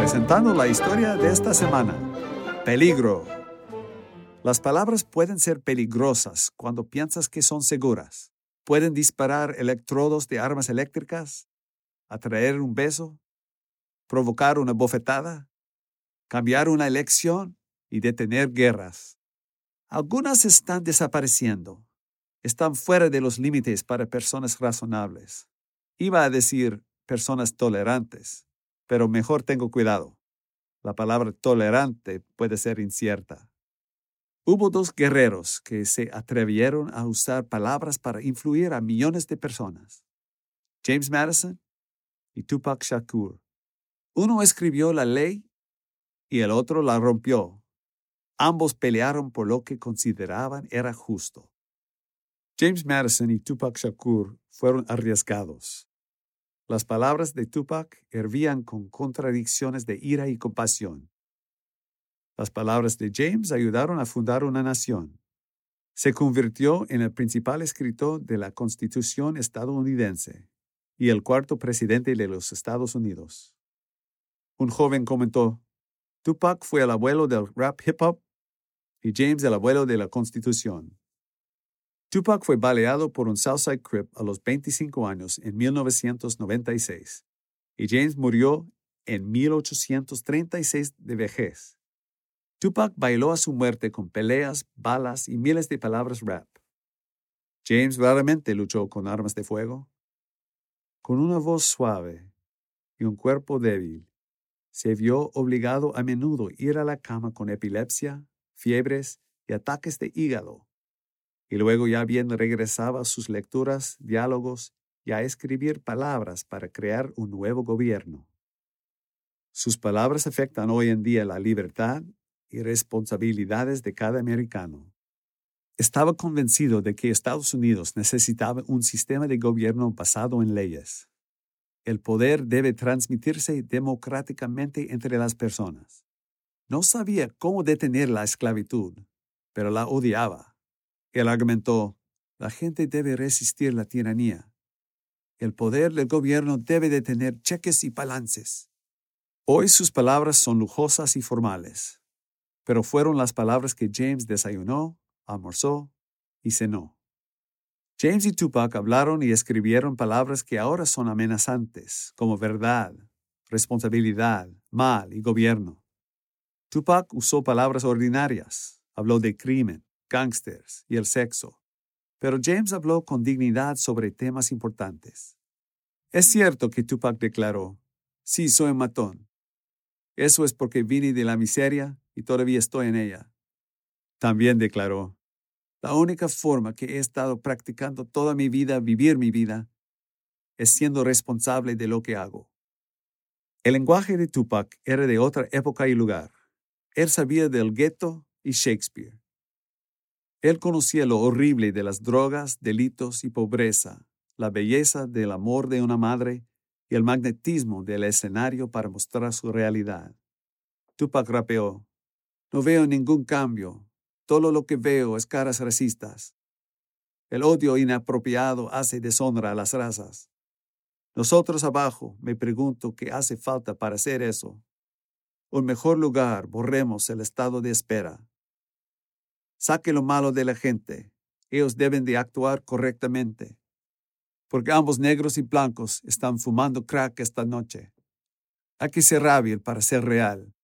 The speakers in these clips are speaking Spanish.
presentando la historia de esta semana. Peligro. Las palabras pueden ser peligrosas cuando piensas que son seguras. Pueden disparar electrodos de armas eléctricas, atraer un beso, provocar una bofetada, cambiar una elección y detener guerras. Algunas están desapareciendo, están fuera de los límites para personas razonables. Iba a decir personas tolerantes, pero mejor tengo cuidado. La palabra tolerante puede ser incierta. Hubo dos guerreros que se atrevieron a usar palabras para influir a millones de personas. James Madison y Tupac Shakur. Uno escribió la ley y el otro la rompió. Ambos pelearon por lo que consideraban era justo. James Madison y Tupac Shakur fueron arriesgados. Las palabras de Tupac hervían con contradicciones de ira y compasión. Las palabras de James ayudaron a fundar una nación. Se convirtió en el principal escritor de la Constitución estadounidense y el cuarto presidente de los Estados Unidos. Un joven comentó, Tupac fue el abuelo del rap hip hop y James el abuelo de la Constitución. Tupac fue baleado por un Southside Crip a los 25 años en 1996 y James murió en 1836 de vejez. Tupac bailó a su muerte con peleas, balas y miles de palabras rap. James raramente luchó con armas de fuego. Con una voz suave y un cuerpo débil, se vio obligado a menudo ir a la cama con epilepsia, fiebres y ataques de hígado y luego ya bien regresaba a sus lecturas, diálogos y a escribir palabras para crear un nuevo gobierno. Sus palabras afectan hoy en día la libertad y responsabilidades de cada americano. Estaba convencido de que Estados Unidos necesitaba un sistema de gobierno basado en leyes. El poder debe transmitirse democráticamente entre las personas. No sabía cómo detener la esclavitud, pero la odiaba él argumentó, la gente debe resistir la tiranía. El poder del gobierno debe de tener cheques y balances. Hoy sus palabras son lujosas y formales, pero fueron las palabras que James desayunó, almorzó y cenó. James y Tupac hablaron y escribieron palabras que ahora son amenazantes, como verdad, responsabilidad, mal y gobierno. Tupac usó palabras ordinarias, habló de crimen, gangsters y el sexo, pero James habló con dignidad sobre temas importantes. Es cierto que Tupac declaró, sí, soy un matón. Eso es porque vine de la miseria y todavía estoy en ella. También declaró, la única forma que he estado practicando toda mi vida vivir mi vida es siendo responsable de lo que hago. El lenguaje de Tupac era de otra época y lugar. Él sabía del gueto y Shakespeare. Él conocía lo horrible de las drogas, delitos y pobreza, la belleza del amor de una madre y el magnetismo del escenario para mostrar su realidad. Tupac rapeó, no veo ningún cambio, todo lo que veo es caras racistas. El odio inapropiado hace deshonra a las razas. Nosotros abajo me pregunto qué hace falta para hacer eso. Un mejor lugar, borremos el estado de espera. Saque lo malo de la gente. Ellos deben de actuar correctamente. Porque ambos negros y blancos están fumando crack esta noche. Hay que ser hábil para ser real.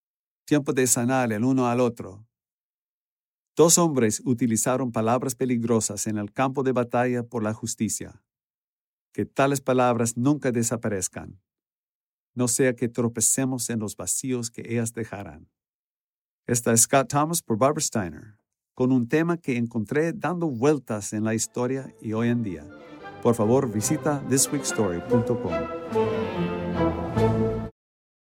Tiempo de sanar el uno al otro. Dos hombres utilizaron palabras peligrosas en el campo de batalla por la justicia. Que tales palabras nunca desaparezcan. No sea que tropecemos en los vacíos que ellas dejarán. Esta es Scott Thomas por Barbara Steiner con un tema que encontré dando vueltas en la historia y hoy en día. Por favor, visita thisweekstory.com.